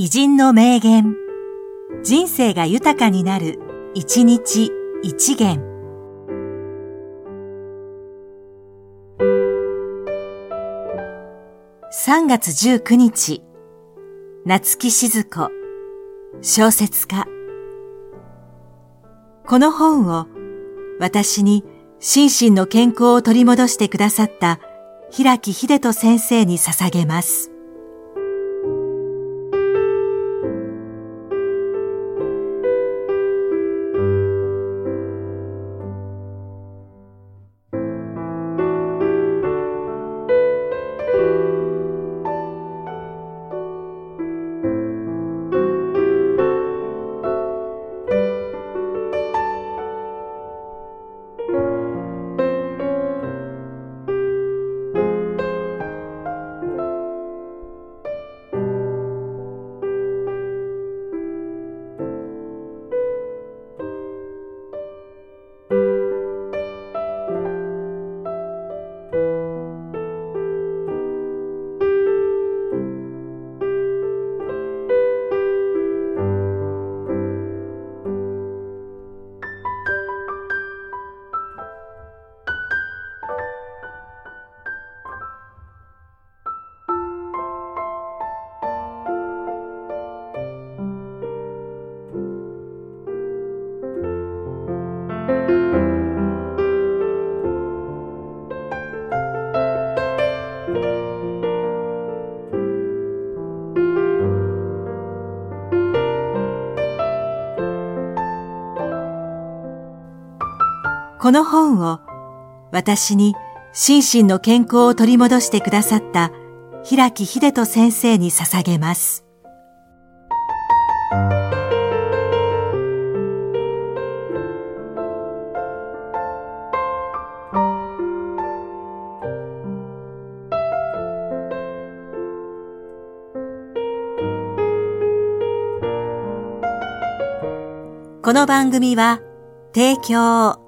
偉人の名言。人生が豊かになる、一日一元。3月19日、夏木静子、小説家。この本を私に心身の健康を取り戻してくださった平木秀人先生に捧げます。この本を私に心身の健康を取り戻してくださった平木秀人先生に捧げます。この番組は提供